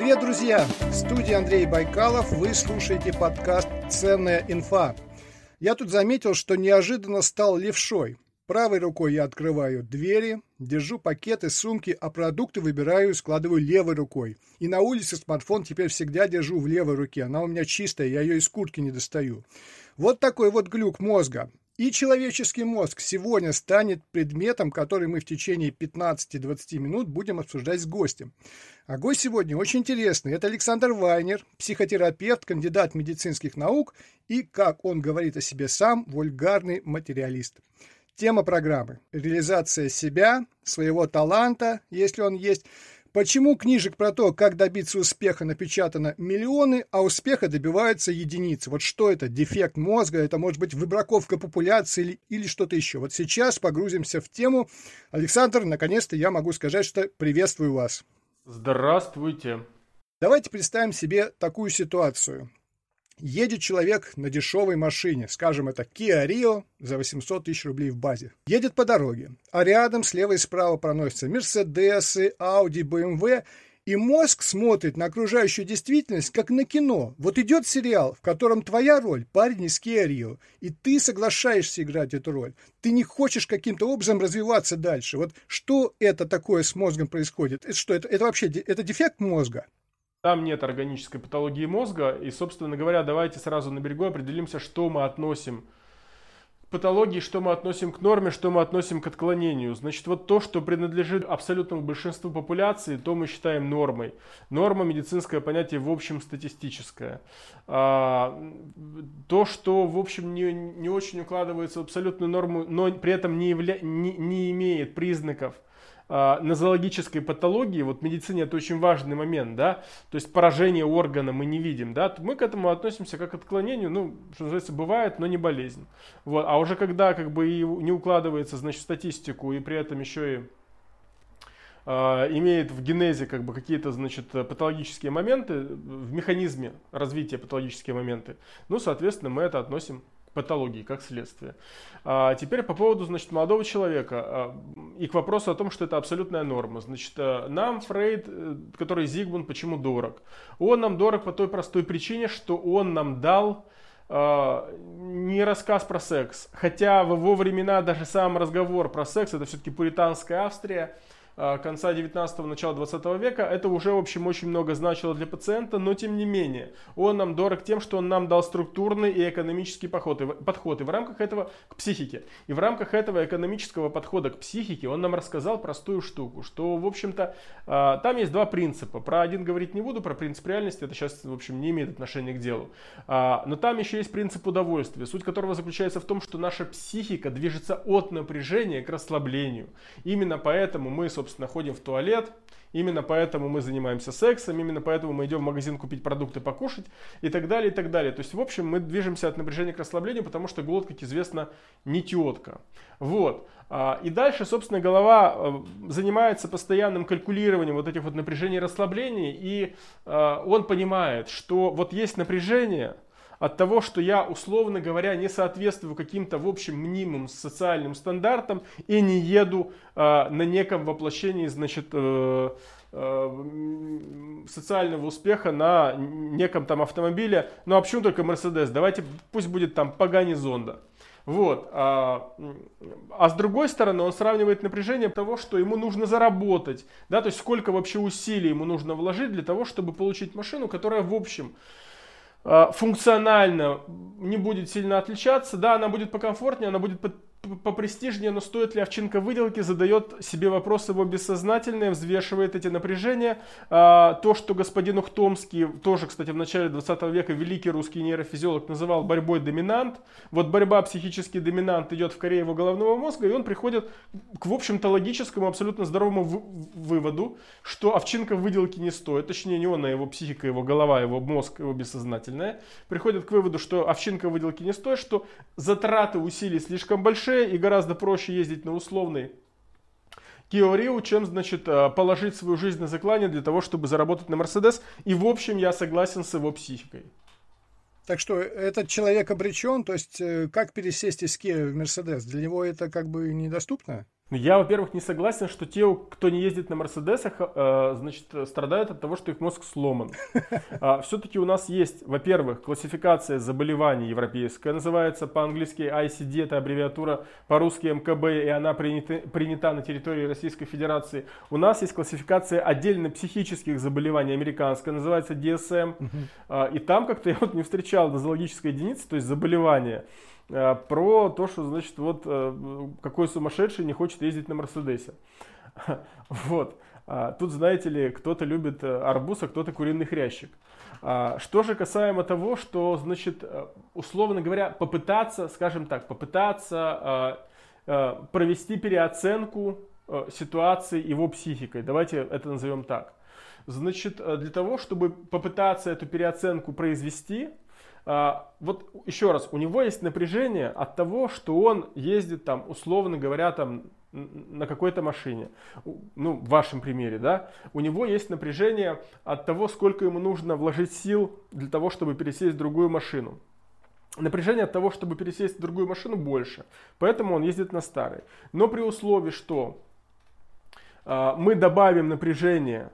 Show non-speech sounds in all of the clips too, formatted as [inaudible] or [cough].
Привет, друзья! В студии Андрей Байкалов. Вы слушаете подкаст «Ценная инфа». Я тут заметил, что неожиданно стал левшой. Правой рукой я открываю двери, держу пакеты, сумки, а продукты выбираю и складываю левой рукой. И на улице смартфон теперь всегда держу в левой руке. Она у меня чистая, я ее из куртки не достаю. Вот такой вот глюк мозга. И человеческий мозг сегодня станет предметом, который мы в течение 15-20 минут будем обсуждать с гостем. А гость сегодня очень интересный. Это Александр Вайнер, психотерапевт, кандидат медицинских наук и, как он говорит о себе сам, вульгарный материалист. Тема программы – реализация себя, своего таланта, если он есть – Почему книжек про то, как добиться успеха, напечатано миллионы, а успеха добиваются единицы? Вот что это? Дефект мозга? Это может быть выбраковка популяции или, или что-то еще? Вот сейчас погрузимся в тему. Александр, наконец-то я могу сказать, что приветствую вас. Здравствуйте. Давайте представим себе такую ситуацию. Едет человек на дешевой машине, скажем, это Kia Rio за 800 тысяч рублей в базе. Едет по дороге, а рядом слева и справа проносятся Мерседесы, Audi, BMW, и мозг смотрит на окружающую действительность, как на кино. Вот идет сериал, в котором твоя роль – парень из Kia Rio, и ты соглашаешься играть эту роль. Ты не хочешь каким-то образом развиваться дальше. Вот что это такое с мозгом происходит? Это что, это, это вообще это дефект мозга? Там нет органической патологии мозга, и, собственно говоря, давайте сразу на берегу определимся, что мы относим к патологии, что мы относим к норме, что мы относим к отклонению. Значит, вот то, что принадлежит абсолютному большинству популяции, то мы считаем нормой. Норма – медицинское понятие, в общем, статистическое. А, то, что, в общем, не, не очень укладывается в абсолютную норму, но при этом не, явля... не, не имеет признаков – нозологической патологии, вот в медицине это очень важный момент, да, то есть поражение органа мы не видим, да, мы к этому относимся как к отклонению, ну, что называется, бывает, но не болезнь. Вот, а уже когда как бы и не укладывается, значит, статистику и при этом еще и э, имеет в генезе как бы какие-то, значит, патологические моменты, в механизме развития патологические моменты, ну, соответственно, мы это относим патологии как следствие. А теперь по поводу значит, молодого человека а, и к вопросу о том, что это абсолютная норма. Значит, а, нам Фрейд, э, который Зигмунд, почему дорог? Он нам дорог по той простой причине, что он нам дал а, не рассказ про секс. Хотя в его времена даже сам разговор про секс, это все-таки пуританская Австрия, Э, конца 19-го, начала 20 века, это уже, в общем, очень много значило для пациента, но тем не менее, он нам дорог тем, что он нам дал структурный и экономический подход, и, подход, и в рамках этого к психике. И в рамках этого экономического подхода к психике он нам рассказал простую штуку, что, в общем-то, э, там есть два принципа. Про один говорить не буду, про принцип реальности, это сейчас, в общем, не имеет отношения к делу. А, но там еще есть принцип удовольствия, суть которого заключается в том, что наша психика движется от напряжения к расслаблению. Именно поэтому мы, собственно, собственно, ходим в туалет. Именно поэтому мы занимаемся сексом, именно поэтому мы идем в магазин купить продукты покушать и так далее, и так далее. То есть, в общем, мы движемся от напряжения к расслаблению, потому что голод, как известно, не тетка. Вот. А, и дальше, собственно, голова э, занимается постоянным калькулированием вот этих вот напряжений и расслаблений, и э, он понимает, что вот есть напряжение – от того, что я, условно говоря, не соответствую каким-то, в общем, мнимым социальным стандартам и не еду э, на неком воплощении, значит, э, э, социального успеха на неком там автомобиле. Ну а почему только Мерседес? Давайте, пусть будет там Пагани Зонда. Вот. А, а с другой стороны, он сравнивает напряжение того, что ему нужно заработать. Да, то есть сколько вообще усилий ему нужно вложить для того, чтобы получить машину, которая в общем функционально не будет сильно отличаться. Да, она будет покомфортнее, она будет попрестижнее, но стоит ли овчинка выделки, задает себе вопрос его бессознательное, взвешивает эти напряжения. А, то, что господин Ухтомский, тоже, кстати, в начале 20 века великий русский нейрофизиолог называл борьбой доминант. Вот борьба психический доминант идет в коре его головного мозга, и он приходит к, в общем-то, логическому, абсолютно здоровому выводу, что овчинка выделки не стоит. Точнее, не он, а его психика, его голова, его мозг, его бессознательное. Приходит к выводу, что овчинка выделки не стоит, что затраты усилий слишком большие, и гораздо проще ездить на условный Kia Rio, чем, значит, э, положить свою жизнь на заклане для того, чтобы заработать на Мерседес. И, в общем, я согласен с его психикой. Так что этот человек обречен, то есть э, как пересесть из Kia в Мерседес? Для него это как бы недоступно? Ну, я, во-первых, не согласен, что те, кто не ездит на Мерседесах, э, значит, страдают от того, что их мозг сломан. [laughs] А, все-таки у нас есть, во-первых, классификация заболеваний европейская, называется по-английски ICD, это аббревиатура, по-русски МКБ, и она принята, принята на территории Российской Федерации. У нас есть классификация отдельно психических заболеваний, американская, называется DSM. А, и там как-то я вот не встречал дозологической единицы, то есть заболевания. Э, про то, что, значит, вот э, какой сумасшедший не хочет ездить на Мерседесе. [laughs] Вот. А, тут, знаете ли, кто-то любит э, арбуз, а кто-то куриный хрящик. А, что же касаемо того, что, значит, условно говоря, попытаться, скажем так, попытаться провести переоценку ситуации его психикой. Давайте это назовем так. Значит, для того, чтобы попытаться эту переоценку произвести, а, вот еще раз, у него есть напряжение от того, что он ездит там, условно говоря, там на какой-то машине, ну, в вашем примере, да, у него есть напряжение от того, сколько ему нужно вложить сил для того, чтобы пересесть в другую машину. Напряжение от того, чтобы пересесть в другую машину, больше. Поэтому он ездит на старой. Но при условии, что э, мы добавим напряжение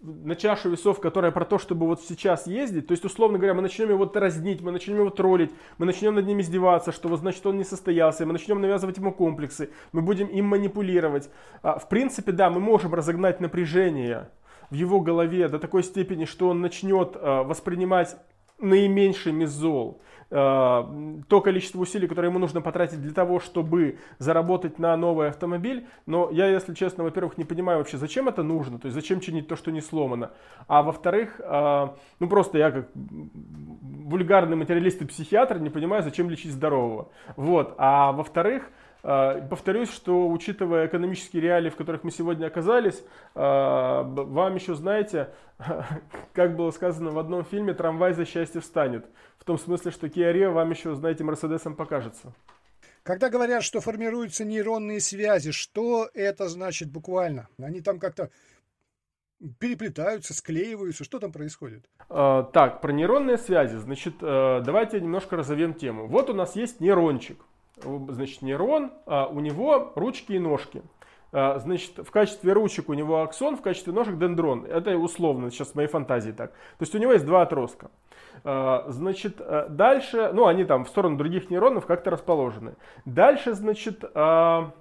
на чашу весов, которая про то, чтобы вот сейчас ездить, то есть, условно говоря, мы начнем его дразнить, мы начнем его троллить, мы начнем над ним издеваться, что вот значит он не состоялся, мы начнем навязывать ему комплексы, мы будем им манипулировать. А, в принципе, да, мы можем разогнать напряжение в его голове до такой степени, что он начнет а, воспринимать наименьшими зол. Э, то количество усилий, которое ему нужно потратить для того, чтобы заработать на новый автомобиль. Но я, если честно, во-первых, не понимаю вообще, зачем это нужно, то есть зачем чинить то, что не сломано. А во-вторых, э, ну просто я как вульгарный материалист и психиатр не понимаю, зачем лечить здорового. Вот. А во-вторых, Повторюсь, что учитывая экономические реалии, в которых мы сегодня оказались, вам еще, знаете, [laughs] как было сказано в одном фильме, трамвай за счастье встанет том смысле, что Kia Rio вам еще, знаете, Мерседесом покажется. Когда говорят, что формируются нейронные связи, что это значит буквально? Они там как-то переплетаются, склеиваются, что там происходит? А, так, про нейронные связи, значит, э, давайте немножко разовьем тему. Вот у нас есть нейрончик, значит, нейрон, а у него ручки и ножки. А, значит, в качестве ручек у него аксон, в качестве ножек дендрон. Это условно, сейчас в моей фантазии так. То есть у него есть два отростка. А, значит, э, дальше, ну, они там в сторону других нейронов как-то расположены. Дальше, значит, а,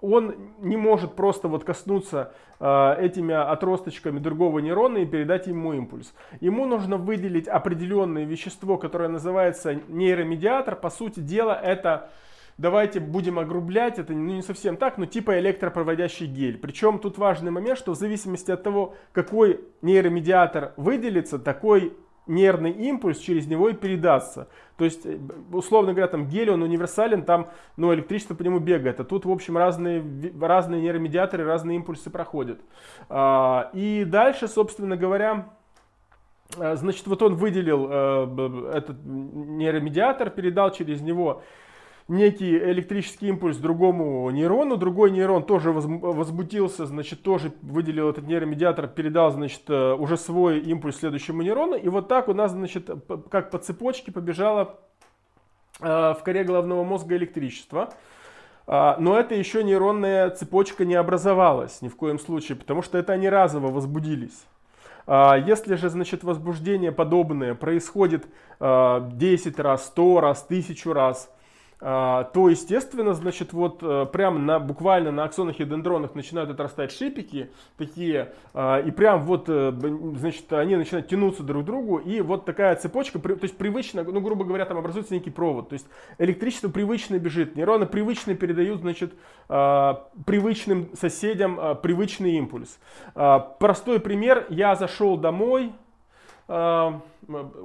он не может просто вот коснуться а, этими отросточками другого нейрона и передать ему импульс. Ему нужно выделить определенное вещество, которое называется нейромедиатор. По сути дела, это давайте будем огрублять, это ну, не совсем так, но типа электропроводящий гель. Причем тут важный момент, что в зависимости от того, какой нейромедиатор выделится, такой нервный импульс через него и передастся. То есть, э, условно говоря, там гель, он универсален, там ну, электричество по нему бегает. А тут, в общем, разные, разные нейромедиаторы, разные импульсы проходят. А, и дальше, собственно говоря, э, значит, вот он выделил э, этот нейромедиатор, передал через него некий электрический импульс другому нейрону, другой нейрон тоже возбудился, значит, тоже выделил этот нейромедиатор, передал, значит, э, уже свой импульс следующему нейрону, и вот так у нас, значит, как по цепочке побежало э, в коре головного мозга электричество. А, но это еще нейронная цепочка не образовалась ни в коем случае, потому что это они разово возбудились. А, если же, значит, возбуждение подобное происходит 10 э, раз, 100 раз, 1000 раз, то, естественно, значит, вот э, прям на, буквально на аксонах и дендронах начинают отрастать шипики такие, а, и прям вот, э, значит, они начинают тянуться друг к другу, и вот такая цепочка, то есть привычно, ну, грубо говоря, там образуется некий провод, то есть электричество привычно бежит, нейроны привычно передают, значит, а, привычным соседям привычный импульс. Простой пример, я зашел домой, у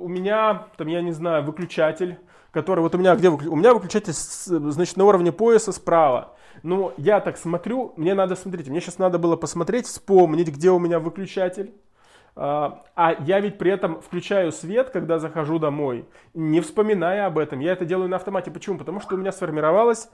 меня, там, я не знаю, выключатель, который вот у меня где у меня выключатель значит на уровне пояса справа. Но я так смотрю, мне надо смотреть, мне сейчас надо было посмотреть, вспомнить, где у меня выключатель. А, а я ведь при этом включаю свет, когда захожу домой, не вспоминая об этом. Я это делаю на автомате. Почему? Потому что у меня сформировалась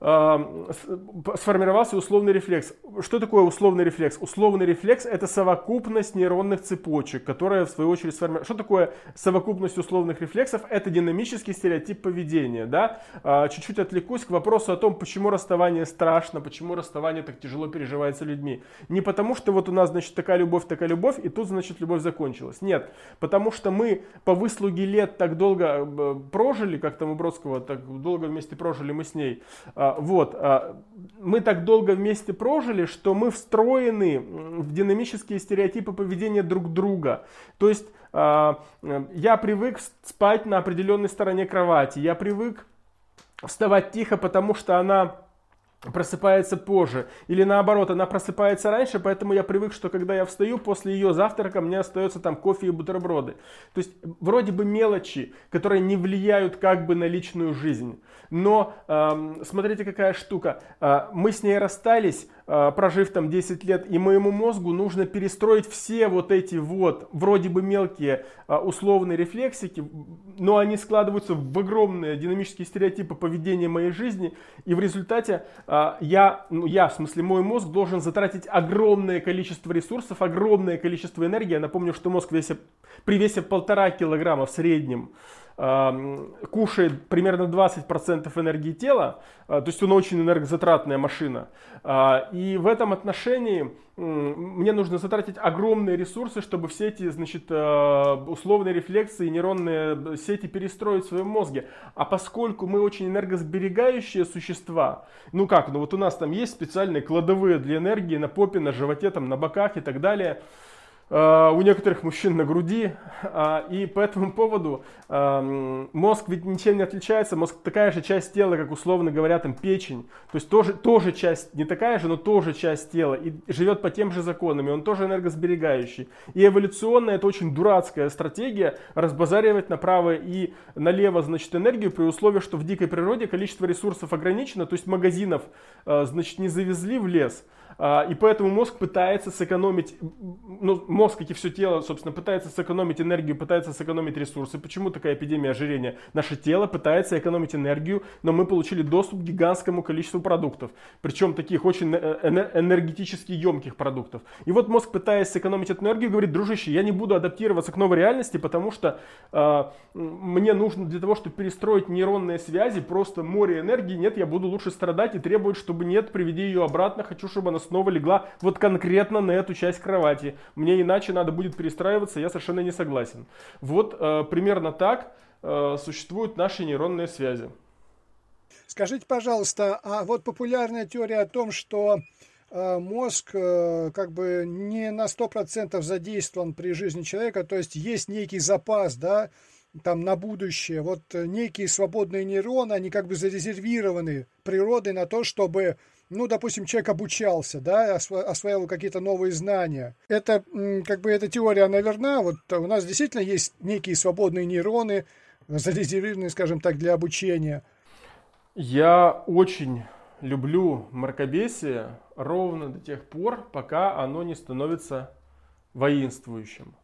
сформировался условный рефлекс. Что такое условный рефлекс? Условный рефлекс это совокупность нейронных цепочек, которая в свою очередь сформирует. Что такое совокупность условных рефлексов? Это динамический стереотип поведения. Да? Э, чуть-чуть отвлекусь к вопросу о том, почему расставание страшно, почему расставание так тяжело переживается людьми. Не потому, что вот у нас, значит, такая любовь, такая любовь, и тут, значит, любовь закончилась. Нет, потому что мы по выслуге лет так долго э, прожили, как там у Бродского, так долго вместе прожили мы с ней, а, вот, а, мы так долго вместе прожили, что мы встроены в динамические стереотипы поведения друг друга. То есть а, я привык спать на определенной стороне кровати, я привык вставать тихо, потому что она просыпается позже. Или наоборот, она просыпается раньше, поэтому я привык, что когда я встаю, после ее завтрака мне остается там кофе и бутерброды. То есть вроде бы мелочи, которые не влияют как бы на личную жизнь. Но э, смотрите, какая штука. Э, мы с ней расстались, прожив там 10 лет, и моему мозгу нужно перестроить все вот эти вот вроде бы мелкие э, условные рефлексики, но они складываются в огромные динамические стереотипы поведения моей жизни, и в результате э, я, ну я, в смысле мой мозг должен затратить огромное количество ресурсов, огромное количество энергии. Я напомню, что мозг весе, при весе полтора килограмма в среднем, кушает примерно 20% энергии тела, а, то есть он очень энергозатратная машина. А, и в этом отношении мне нужно затратить огромные ресурсы, чтобы все эти значит, а, условные рефлексы и нейронные сети перестроить в своем мозге. А поскольку мы очень энергосберегающие существа, ну как, ну вот у нас там есть специальные кладовые для энергии на попе, на животе, там, на боках и так далее – Э, у некоторых мужчин на груди. А, и по этому поводу эм, мозг ведь ничем не отличается. Мозг такая же часть тела, как условно говоря, там печень. То есть тоже, тоже часть, не такая же, но тоже часть тела. И живет по тем же законам. И он тоже энергосберегающий. И эволюционно это очень дурацкая стратегия разбазаривать направо и налево, значит, энергию при условии, что в дикой природе количество ресурсов ограничено. То есть магазинов, э, значит, не завезли в лес. И поэтому мозг пытается сэкономить, ну, мозг, как и все тело, собственно, пытается сэкономить энергию, пытается сэкономить ресурсы. Почему такая эпидемия ожирения? Наше тело пытается экономить энергию, но мы получили доступ к гигантскому количеству продуктов. Причем таких очень э, энергетически емких продуктов. И вот мозг, пытаясь сэкономить эту энергию, говорит, дружище, я не буду адаптироваться к новой реальности, потому что э, мне нужно для того, чтобы перестроить нейронные связи, просто море энергии. Нет, я буду лучше страдать и требовать, чтобы нет, приведи ее обратно, хочу, чтобы она снова легла вот конкретно на эту часть кровати. Мне иначе надо будет перестраиваться, я совершенно не согласен. Вот э, примерно так э, существуют наши нейронные связи. Скажите, пожалуйста, а вот популярная теория о том, что э, мозг э, как бы не на 100% задействован при жизни человека, то есть есть некий запас, да, там на будущее, вот некие свободные нейроны, они как бы зарезервированы природой на то, чтобы ну, допустим, человек обучался, да, осваивал какие-то новые знания. Это, как бы, эта теория, она верна. Вот у нас действительно есть некие свободные нейроны, зарезервированные, скажем так, для обучения. Я очень люблю мракобесие ровно до тех пор, пока оно не становится воинствующим.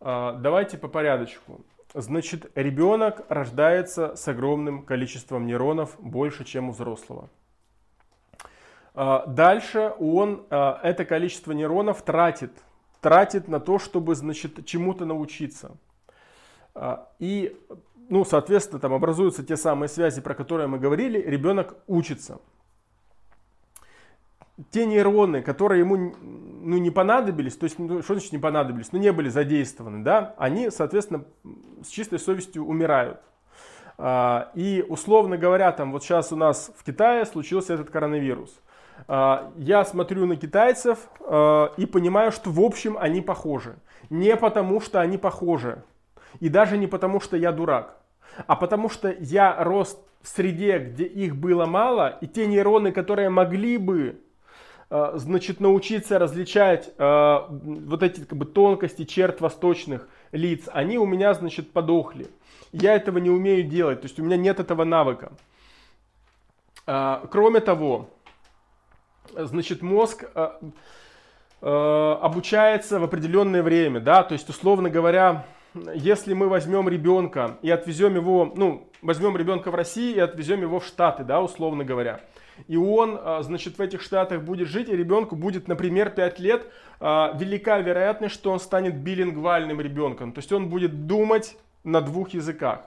А, давайте по порядочку. Значит, ребенок рождается с огромным количеством нейронов, больше, чем у взрослого. А, дальше он а, это количество нейронов тратит. Тратит на то, чтобы, значит, чему-то научиться. А, и, ну, соответственно, там образуются те самые связи, про которые мы говорили. Ребенок учится. Те нейроны, которые ему ну, не понадобились, то есть, ну, что значит не понадобились, ну, не были задействованы, да, они, соответственно, с чистой совестью умирают. И, условно говоря, там вот сейчас у нас в Китае случился этот коронавирус – я смотрю на китайцев а, и понимаю, что в общем они похожи. Не потому, что они похожи. И даже не потому, что я дурак. А потому что я рос в среде, где их было мало, и те нейроны, которые могли бы а, значит, научиться различать вот эти как бы, тонкости черт восточных лиц, они у меня, значит, подохли. Я этого не умею делать, то есть у меня нет этого навыка. Кроме того, значит, мозг э, э, обучается в определенное время, да, то есть, условно говоря, если мы возьмем ребенка и отвезем его, ну, возьмем ребенка в России и отвезем его в Штаты, да, условно говоря, и он, а, значит, в этих штатах будет жить, и ребенку будет, например, 5 лет, велика вероятность, что он станет билингвальным ребенком, то есть он будет думать на двух языках.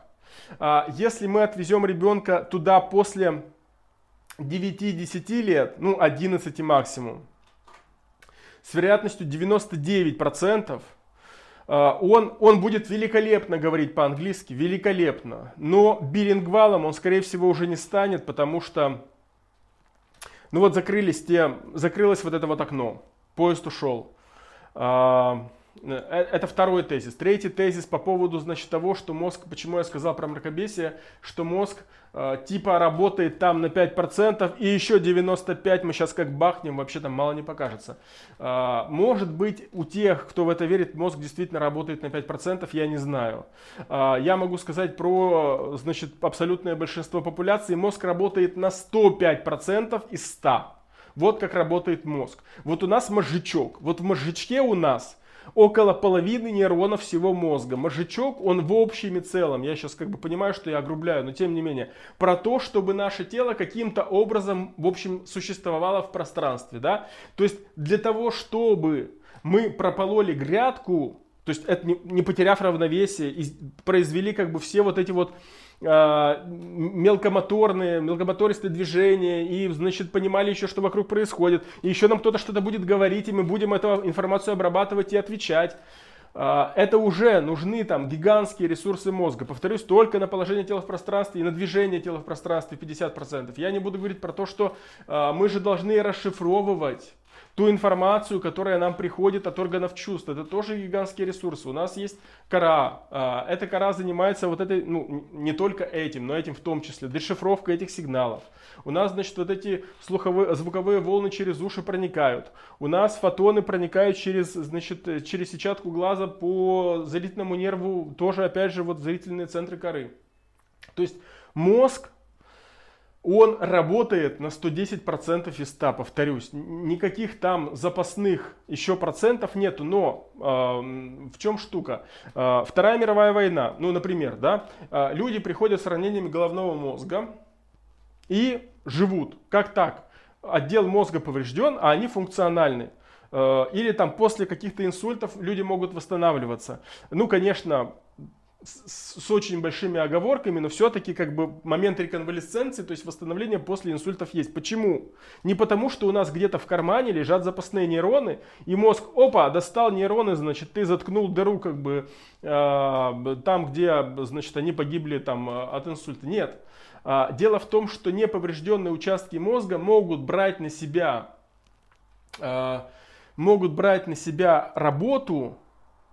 А, если мы отвезем ребенка туда после 9-10 лет, ну 11 максимум, с вероятностью 99%, он, он будет великолепно говорить по-английски, великолепно. Но билингвалом он, скорее всего, уже не станет, потому что ну вот закрылись те, закрылось вот это вот окно, поезд ушел. А, э, это второй тезис. Третий тезис по поводу, значит, того, что мозг, почему я сказал про мракобесие, что мозг э, типа работает там на 5% и еще 95 мы сейчас как бахнем, вообще там мало не покажется. Э, может быть у тех, кто в это верит, мозг действительно работает на 5%, я не знаю. Э, я могу сказать про, значит, абсолютное большинство популяции, мозг работает на 105% из 100. Вот как работает мозг. Вот у нас мозжечок. Вот в мозжечке у нас около половины нейронов всего мозга. Мозжечок, он в общем и целом, я сейчас как бы понимаю, что я огрубляю, но тем не менее, про то, чтобы наше тело каким-то образом, в общем, существовало в пространстве, да. То есть для того, чтобы мы пропололи грядку, то есть это не, не потеряв равновесие, и произвели как бы все вот эти вот мелкомоторные, мелкомотористые движения и, значит, понимали еще, что вокруг происходит. И еще нам кто-то что-то будет говорить, и мы будем эту информацию обрабатывать и отвечать. А, это уже нужны там гигантские ресурсы мозга. Повторюсь, только на положение тела в пространстве и на движение тела в пространстве 50%. Я не буду говорить про то, что а, мы же должны расшифровывать ту информацию, которая нам приходит от органов чувств. Это тоже гигантские ресурсы. У нас есть кора. А, эта кора занимается вот этой, ну, не только этим, но этим в том числе, дешифровка этих сигналов. У нас, значит, вот эти слуховые, звуковые волны через уши проникают. У нас фотоны проникают через, значит, через сетчатку глаза по зрительному нерву, тоже, опять же, вот зрительные центры коры. То есть мозг он работает на 110% из 100, повторюсь. Никаких там запасных еще процентов нету, но э, в чем штука? Э, Вторая мировая война, ну, например, да, э, люди приходят с ранениями головного мозга и живут. Как так? Отдел мозга поврежден, а они функциональны. Или там после каких-то инсультов люди могут восстанавливаться. Ну, конечно, с, с очень большими оговорками, но все-таки как бы момент реконвалесценции, то есть восстановления после инсультов есть. Почему? Не потому, что у нас где-то в кармане лежат запасные нейроны, и мозг, опа, достал нейроны, значит, ты заткнул дыру как бы э, там, где, значит, они погибли там от инсульта. Нет. Э, дело в том, что неповрежденные участки мозга могут брать на себя, э, могут брать на себя работу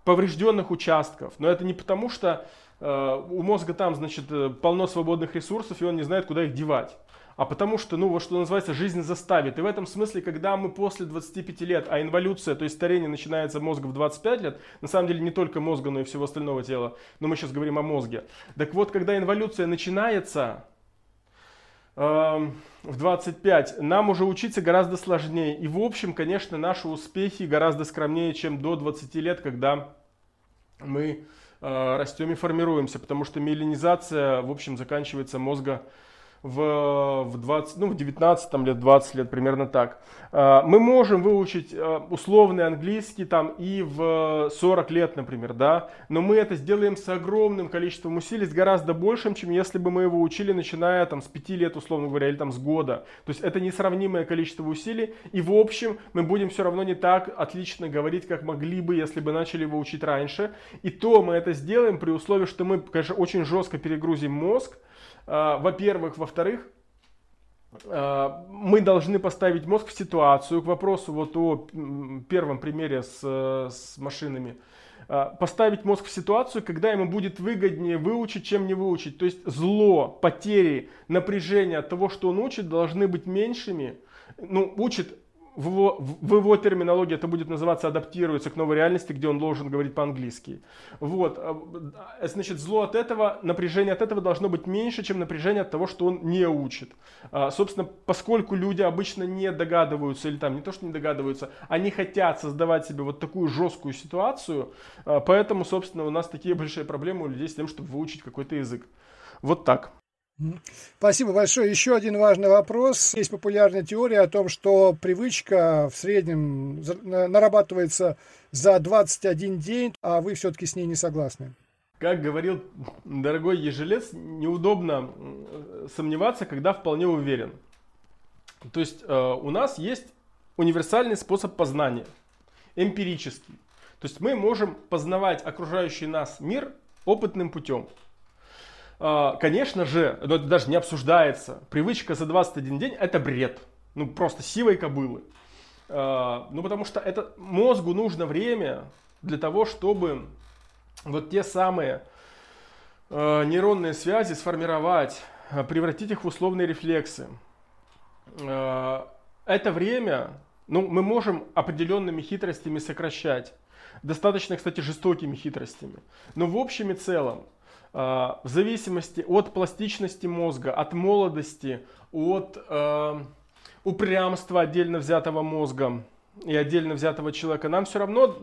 поврежденных участков. Но это не потому, что э, у мозга там, значит, э, полно свободных ресурсов, и он не знает, куда их девать. А потому что, ну, вот что называется, жизнь заставит. И в этом смысле, когда мы после 25 лет, а инволюция, то есть старение начинается мозга в 25 лет, на самом деле не только мозга, но и всего остального тела, но мы сейчас говорим о мозге. Так вот, когда инволюция начинается, в 25, нам уже учиться гораздо сложнее. И в общем, конечно, наши успехи гораздо скромнее, чем до 20 лет, когда мы э, растем и формируемся, потому что миелинизация, в общем, заканчивается мозга в, в 20, ну, в 19 там, лет, 20 лет, примерно так. А, мы можем выучить а, условный английский там и в 40 лет, например, да, но мы это сделаем с огромным количеством усилий, с гораздо большим, чем если бы мы его учили, начиная там с 5 лет, условно говоря, или там с года. То есть это несравнимое количество усилий, и в общем мы будем все равно не так отлично говорить, как могли бы, если бы начали его учить раньше. И то мы это сделаем при условии, что мы, конечно, очень жестко перегрузим мозг, во-первых. Во-вторых, а, мы должны поставить мозг в ситуацию, к вопросу вот о первом примере с, с машинами, а, поставить мозг в ситуацию, когда ему будет выгоднее выучить, чем не выучить. То есть зло, потери, напряжение от того, что он учит, должны быть меньшими. Ну, учит в его, в его терминологии это будет называться адаптируется к новой реальности, где он должен говорить по-английски. Вот. Э, значит, зло от этого, напряжение от этого должно быть меньше, чем напряжение от того, что он не учит. А, собственно, поскольку люди обычно не догадываются, или там не то, что не догадываются, они хотят создавать себе вот такую жесткую ситуацию, а, поэтому, собственно, у нас такие большие проблемы у людей с тем, чтобы выучить какой-то язык. Вот так. Спасибо большое. Еще один важный вопрос. Есть популярная теория о том, что привычка в среднем нарабатывается за 21 день, а вы все-таки с ней не согласны. Как говорил дорогой ежелец, неудобно сомневаться, когда вполне уверен. То есть э, у нас есть универсальный способ познания, эмпирический. То есть мы можем познавать окружающий нас мир опытным путем. А, конечно же, но это даже не обсуждается, привычка за 21 день это бред. Ну, просто сивой кобылы. А, ну, потому что это мозгу нужно время для того, чтобы вот те самые а, нейронные связи сформировать, превратить их в условные рефлексы. Это время, ну, мы можем определенными хитростями сокращать. Достаточно, кстати, жестокими хитростями. Но в общем и целом, в зависимости от пластичности мозга, от молодости, от э, упрямства отдельно взятого мозга и отдельно взятого человека, нам все равно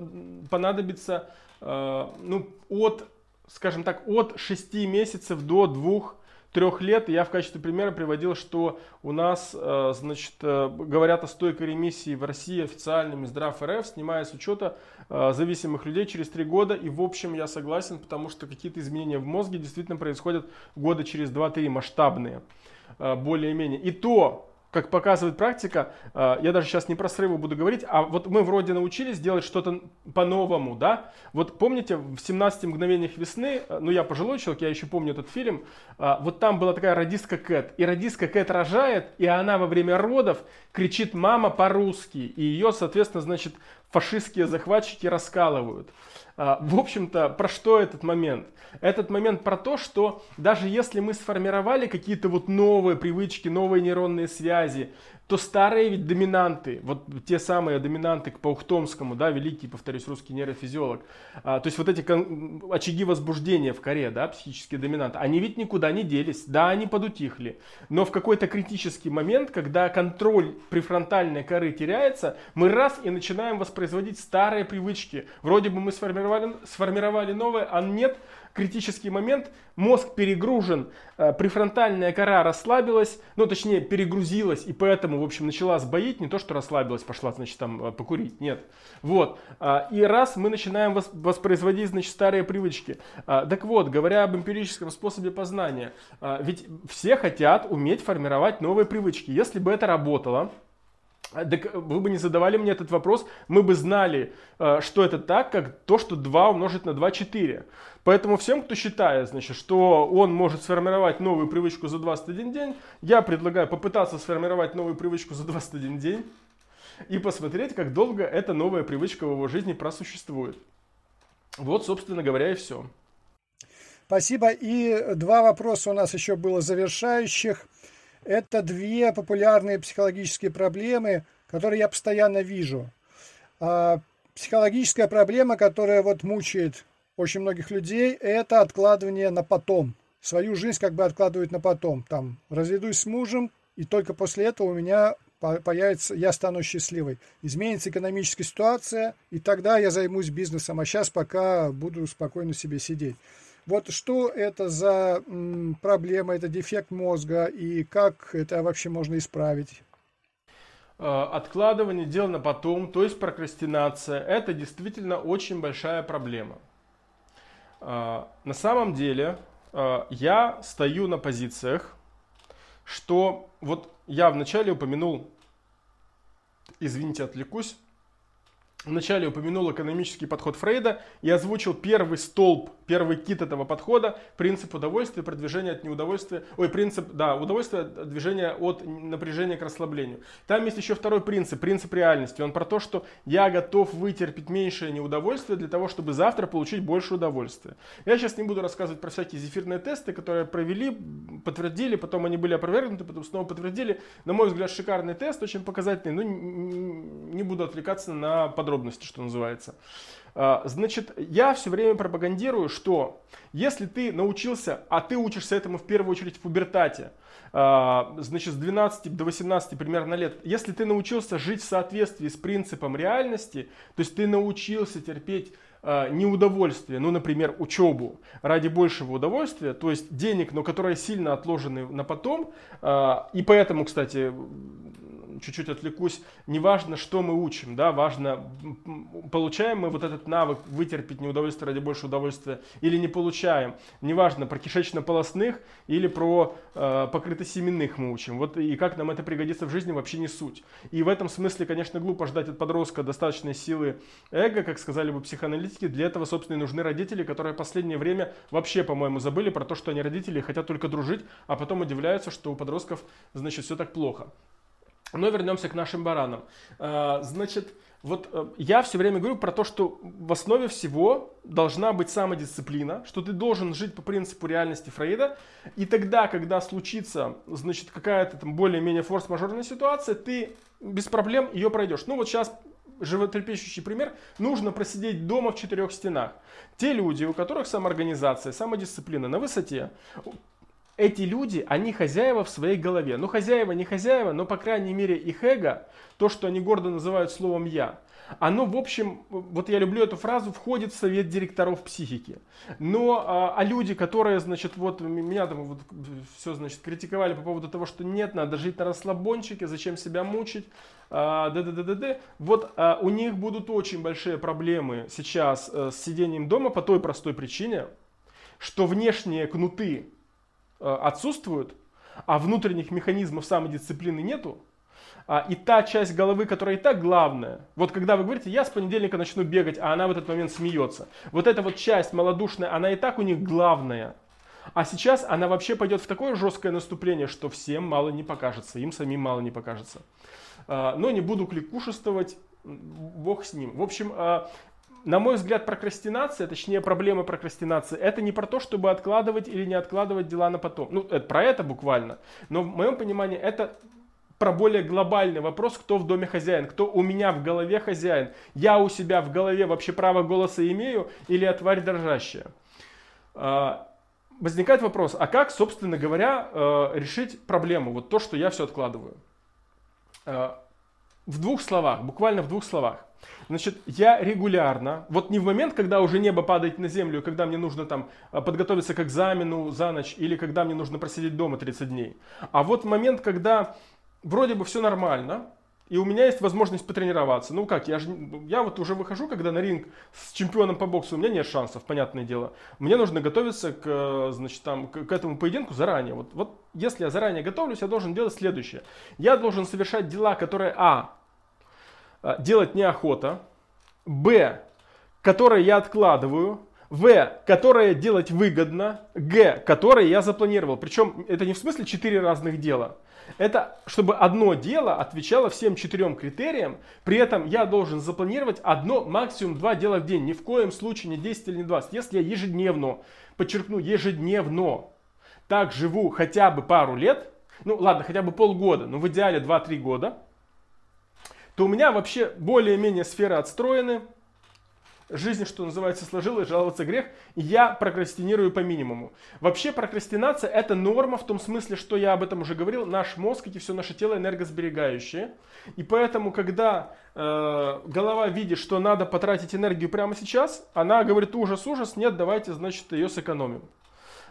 понадобится э, ну, от, скажем так, от 6 месяцев до 2 трех лет я в качестве примера приводил, что у нас, э, значит, э, говорят о стойкой ремиссии в России официальными Здрав РФ, снимая с учета э, зависимых людей через три года. И в общем я согласен, потому что какие-то изменения в мозге действительно происходят года через 2-3 масштабные более-менее. И то, как показывает практика, э, я даже сейчас не про срывы буду говорить, а вот мы вроде научились делать что-то по-новому, да? Вот помните, в 17 мгновениях весны, э, ну я пожилой человек, я еще помню этот фильм, э, вот там была такая радистка Кэт, и радистка Кэт рожает, и она во время родов кричит «мама» по-русски, и ее, соответственно, значит, фашистские захватчики раскалывают. В общем-то, про что этот момент? Этот момент про то, что даже если мы сформировали какие-то вот новые привычки, новые нейронные связи, то старые ведь доминанты, вот те самые доминанты к Паухтомскому, да, великий, повторюсь, русский нейрофизиолог, а, то есть вот эти очаги возбуждения в коре, да, психические доминанты, они ведь никуда не делись, да, они подутихли, но в какой-то критический момент, когда контроль префронтальной коры теряется, мы раз и начинаем воспроизводить старые привычки, вроде бы мы сформировали, сформировали новые, а нет, критический момент, мозг перегружен, э, префронтальная кора расслабилась, ну точнее перегрузилась и поэтому, в общем, начала сбоить, не то что расслабилась, пошла, значит, там э, покурить, нет. Вот. А, и раз мы начинаем воспроизводить, значит, старые привычки. А, так вот, говоря об эмпирическом способе познания, а, ведь все хотят уметь формировать новые привычки. Если бы это работало, так вы бы не задавали мне этот вопрос, мы бы знали, что это так, как то, что 2 умножить на 2 4. Поэтому всем, кто считает, значит, что он может сформировать новую привычку за 21 день, я предлагаю попытаться сформировать новую привычку за 21 день и посмотреть, как долго эта новая привычка в его жизни просуществует. Вот, собственно говоря, и все. Спасибо. И два вопроса у нас еще было завершающих. Это две популярные психологические проблемы, которые я постоянно вижу. А, психологическая проблема, которая вот мучает очень многих людей, это откладывание на потом. Свою жизнь как бы откладывают на потом. Там, разведусь с мужем, и только после этого у меня появится, я стану счастливой. Изменится экономическая ситуация, и тогда я займусь бизнесом, а сейчас пока буду спокойно себе сидеть. Вот что это за проблема, это дефект мозга, и как это вообще можно исправить? Э, откладывание дел на потом, то есть прокрастинация, это действительно очень большая проблема. А, на самом деле а, я стою на позициях, что вот я вначале упомянул, извините, отвлекусь, вначале упомянул экономический подход Фрейда и озвучил первый столб первый кит этого подхода, принцип удовольствия, продвижения от неудовольствия, ой, принцип, да, удовольствие, движение от напряжения к расслаблению. Там есть еще второй принцип, принцип реальности. Он про то, что я готов вытерпеть меньшее неудовольствие для того, чтобы завтра получить больше удовольствия. Я сейчас не буду рассказывать про всякие зефирные тесты, которые провели, подтвердили, потом они были опровергнуты, потом снова подтвердили. На мой взгляд, шикарный тест, очень показательный, но не буду отвлекаться на подробности, что называется. А, значит, я все время пропагандирую, что если ты научился, а ты учишься этому в первую очередь в пубертате, а, значит, с 12 до 18 примерно лет, если ты научился жить в соответствии с принципом реальности, то есть ты научился терпеть а, неудовольствие, ну, например, учебу ради большего удовольствия, то есть денег, но которые сильно отложены на потом, и поэтому, кстати, чуть-чуть отвлекусь, не важно, что мы учим, да, важно, получаем мы вот этот навык вытерпеть неудовольствие ради большего удовольствия или не получаем. Неважно, про кишечно-полостных или про э, покрытосеменных мы учим. Вот и как нам это пригодится в жизни, вообще не суть. И в этом смысле, конечно, глупо ждать от подростка достаточной силы эго, как сказали бы психоаналитики. Для этого, собственно, и нужны родители, которые в последнее время вообще, по-моему, забыли про то, что они родители хотят только дружить, а потом удивляются, что у подростков, значит, все так плохо. Но вернемся к нашим баранам. А, значит, вот э, я все время говорю про то, что в основе всего должна быть самодисциплина, что ты должен жить по принципу реальности Фрейда, и тогда, когда случится, значит, какая-то там более-менее форс-мажорная ситуация, ты без проблем ее пройдешь. Ну вот сейчас животрепещущий пример, нужно просидеть дома в четырех стенах. Те люди, у которых самоорганизация, самодисциплина на высоте, эти люди, они хозяева в своей голове. Ну, хозяева, не хозяева, но, по крайней мере, их эго, то, что они гордо называют словом «я», оно, в общем, вот я люблю эту фразу, входит в совет директоров психики. Но, а, а люди, которые, значит, вот меня там вот все, значит, критиковали по поводу того, что нет, надо жить на расслабончике, зачем себя мучить, да, да, да, да, да. Вот а, у них будут очень большие проблемы сейчас а, с сидением дома по той простой причине, что внешние кнуты Э, отсутствуют, а внутренних механизмов самодисциплины нету, а, и та часть головы, которая и так главная, вот когда вы говорите, я с понедельника начну бегать, а она в этот момент смеется, вот эта вот часть малодушная, она и так у них главная, а сейчас она вообще пойдет в такое жесткое наступление, что всем мало не покажется, им самим мало не покажется. А, но не буду кликушествовать, бог с ним. В общем, а, на мой взгляд, прокрастинация, точнее проблема прокрастинации, это не про то, чтобы откладывать или не откладывать дела на потом. Ну, это про это буквально. Но в моем понимании это про более глобальный вопрос, кто в доме хозяин, кто у меня в голове хозяин. Я у себя в голове вообще право голоса имею или я тварь дрожащая. А, возникает вопрос, а как, собственно говоря, э, решить проблему, вот то, что я все откладываю? А, в двух словах, буквально в двух словах. Значит, я регулярно, вот не в момент, когда уже небо падает на землю, когда мне нужно там а, подготовиться к экзамену за ночь, или когда мне нужно просидеть дома 30 дней, а вот момент, когда вроде бы все нормально, и у меня есть возможность потренироваться. Ну как, я, же, я вот уже выхожу, когда на ринг с чемпионом по боксу, у меня нет шансов, понятное дело. Мне нужно готовиться к, значит, там, к, к этому поединку заранее. Вот, вот если я заранее готовлюсь, я должен делать следующее. Я должен совершать дела, которые, а, делать неохота, б, которые я откладываю, в, которые делать выгодно, г, которые я запланировал. Причем это не в смысле четыре разных дела. Это чтобы одно дело отвечало всем четырем критериям, при этом я должен запланировать одно, максимум два дела в день. Ни в коем случае не 10 или не 20. Если я ежедневно, подчеркну, ежедневно так живу хотя бы пару лет, ну ладно, хотя бы полгода, но в идеале 2-3 года, то у меня вообще более-менее сферы отстроены, жизнь, что называется, сложилась, жаловаться грех, я прокрастинирую по минимуму. Вообще прокрастинация это норма в том смысле, что я об этом уже говорил, наш мозг, и все наше тело энергосберегающее. И поэтому, когда э, голова видит, что надо потратить энергию прямо сейчас, она говорит ужас, ужас, нет, давайте, значит, ее сэкономим.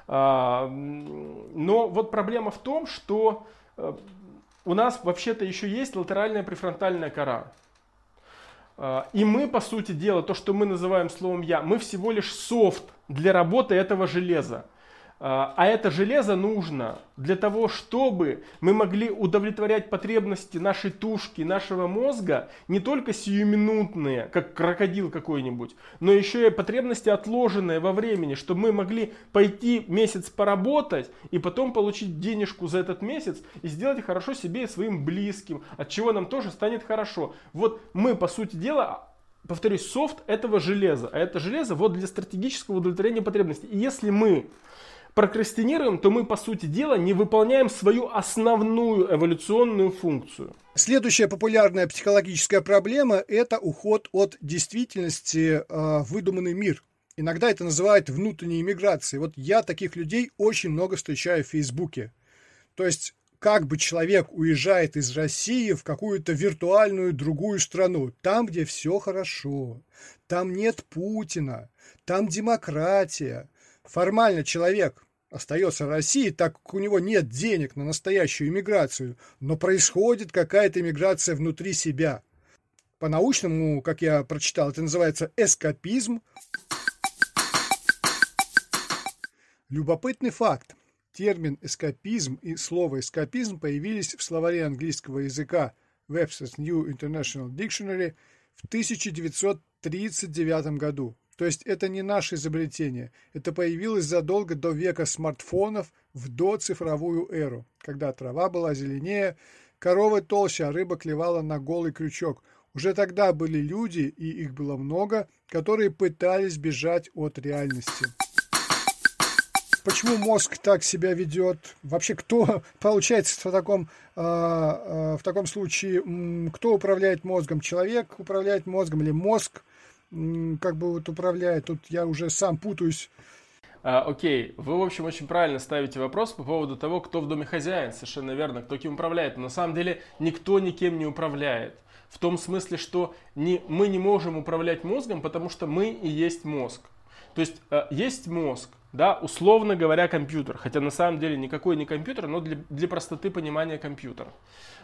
А, но вот проблема в том, что э, у нас вообще-то еще есть латеральная префронтальная кора. А, и мы, по сути дела, то, что мы называем словом «я», мы всего лишь софт для работы этого железа. А, а это железо нужно для того, чтобы мы могли удовлетворять потребности нашей тушки, нашего мозга, не только сиюминутные, как крокодил какой-нибудь, но еще и потребности отложенные во времени, чтобы мы могли пойти месяц поработать и потом получить денежку за этот месяц и сделать хорошо себе и своим близким, от чего нам тоже станет хорошо. Вот мы, по сути дела, повторюсь, софт этого железа, а это железо вот для стратегического удовлетворения потребностей. И если мы прокрастинируем, то мы, по сути дела, не выполняем свою основную эволюционную функцию. Следующая популярная психологическая проблема – это уход от действительности э, выдуманный мир. Иногда это называют внутренней иммиграцией. Вот я таких людей очень много встречаю в Фейсбуке. То есть как бы человек уезжает из России в какую-то виртуальную другую страну, там, где все хорошо, там нет Путина, там демократия. Формально человек остается в России, так как у него нет денег на настоящую иммиграцию, но происходит какая-то иммиграция внутри себя. По-научному, как я прочитал, это называется эскапизм. Любопытный факт. Термин эскапизм и слово эскапизм появились в словаре английского языка Webster's New International Dictionary в 1939 году. То есть это не наше изобретение. Это появилось задолго до века смартфонов в доцифровую эру, когда трава была зеленее, коровы толще, а рыба клевала на голый крючок. Уже тогда были люди, и их было много, которые пытались бежать от реальности. Почему мозг так себя ведет? Вообще, кто [laughs] получается в таком, э, э, в таком случае, кто управляет мозгом? Человек управляет мозгом или мозг как бы вот управляет. Тут я уже сам путаюсь. А, окей, вы, в общем, очень правильно ставите вопрос по поводу того, кто в доме хозяин, совершенно верно, кто кем управляет. Но на самом деле никто никем не управляет. В том смысле, что не, мы не можем управлять мозгом, потому что мы и есть мозг. То есть э, есть мозг, да, условно говоря, компьютер, хотя на самом деле никакой не компьютер, но для, для простоты понимания компьютер.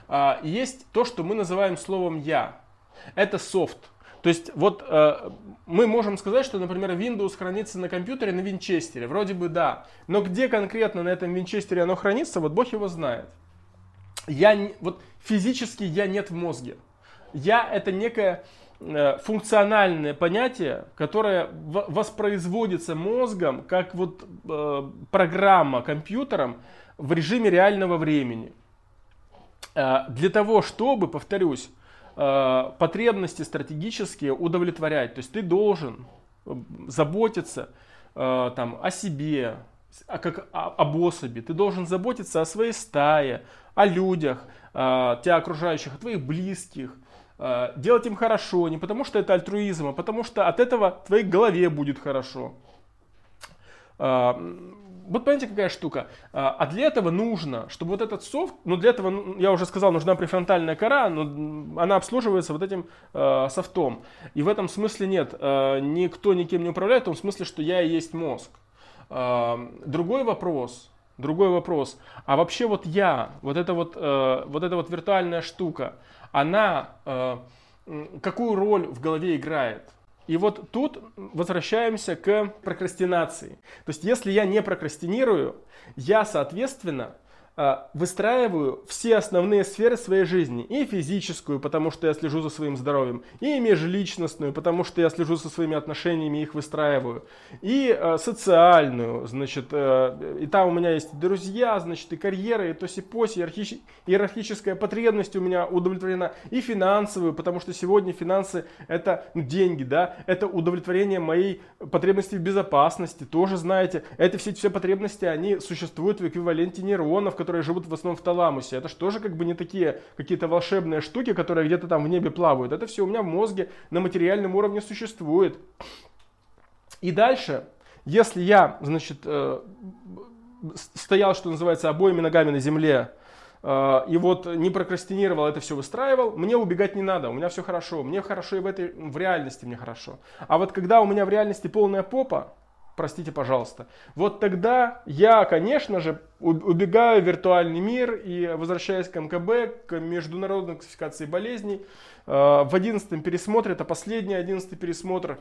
А, есть то, что мы называем словом «я». Это софт, то есть вот э, мы можем сказать, что, например, Windows хранится на компьютере на винчестере. Вроде бы да. Но где конкретно на этом винчестере оно хранится, вот Бог его знает. Я, вот физически я нет в мозге. Я это некое э, функциональное понятие, которое воспроизводится мозгом как вот э, программа компьютером в режиме реального времени. Э, для того, чтобы, повторюсь, потребности стратегические удовлетворять. То есть ты должен э, заботиться э, там, о себе, о, как, о, об особи. Ты должен заботиться о своей стае, о людях, тебя окружающих, о твоих близких. Делать им хорошо, не потому что это альтруизм, а потому что от этого твоей голове будет хорошо. Вот понимаете, какая штука? А, а для этого нужно, чтобы вот этот софт, ну для этого, ну, я уже сказал, нужна префронтальная кора, но она обслуживается вот этим э, софтом. И в этом смысле нет, э, никто никем не управляет, в том смысле, что я и есть мозг. Э, другой вопрос, другой вопрос. А вообще вот я, вот эта вот, э, вот эта вот виртуальная штука, она э, какую роль в голове играет? И вот тут возвращаемся к прокрастинации. То есть, если я не прокрастинирую, я, соответственно, выстраиваю все основные сферы своей жизни. И физическую, потому что я слежу за своим здоровьем. И межличностную, потому что я слежу за своими отношениями их выстраиваю. И э, социальную, значит, э, и там у меня есть друзья, значит, и карьера, и тоси-поси, иерархич... иерархическая потребность у меня удовлетворена. И финансовую, потому что сегодня финансы это ну, деньги, да, это удовлетворение моей потребности в безопасности. Тоже знаете, это все, все потребности, они существуют в эквиваленте нейронов, которые живут в основном в таламусе. Это же тоже как бы не такие какие-то волшебные штуки, которые где-то там в небе плавают. Это все у меня в мозге на материальном уровне существует. И дальше, если я, значит, э, стоял, что называется, обоими ногами на земле, э, и вот не прокрастинировал, это все выстраивал, мне убегать не надо, у меня все хорошо, мне хорошо и в этой, в реальности мне хорошо. А вот когда у меня в реальности полная попа, простите, пожалуйста. Вот тогда я, конечно же, убегаю в виртуальный мир и возвращаясь к МКБ, к международной классификации болезней, э, в одиннадцатом пересмотре, это последний одиннадцатый пересмотр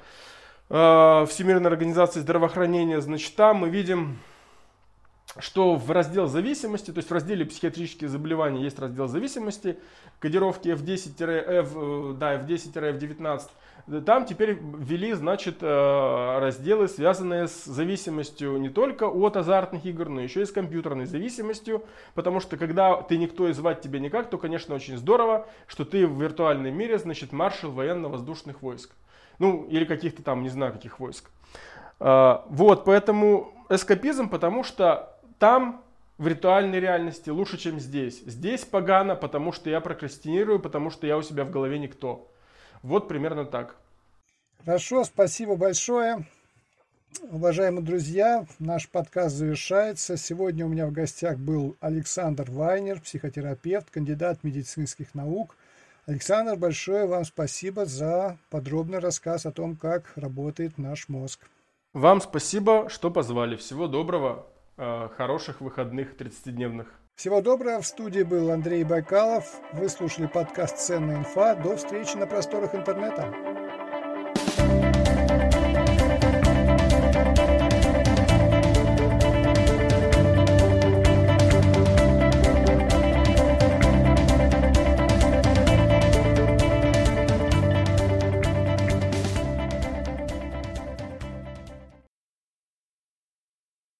э, Всемирной организации здравоохранения, значит, там мы видим что в раздел зависимости, то есть в разделе психиатрические заболевания есть раздел зависимости, кодировки F10-F, да, F10-F19, там теперь ввели, значит, э, разделы, связанные с зависимостью не только от азартных игр, но еще и с компьютерной зависимостью, потому что когда ты никто и звать тебя никак, то, конечно, очень здорово, что ты в виртуальном мире, значит, маршал военно-воздушных войск. Ну, или каких-то там, не знаю, каких войск. Э, вот, поэтому эскапизм, потому что там в виртуальной реальности лучше, чем здесь. Здесь погано, потому что я прокрастинирую, потому что я у себя в голове никто. Вот примерно так. Хорошо, спасибо большое. Уважаемые друзья, наш подкаст завершается. Сегодня у меня в гостях был Александр Вайнер, психотерапевт, кандидат медицинских наук. Александр, большое вам спасибо за подробный рассказ о том, как работает наш мозг. Вам спасибо, что позвали. Всего доброго, э, хороших выходных 30-дневных. Всего доброго. В студии был Андрей Байкалов. Вы слушали подкаст «Ценная инфа». До встречи на просторах интернета.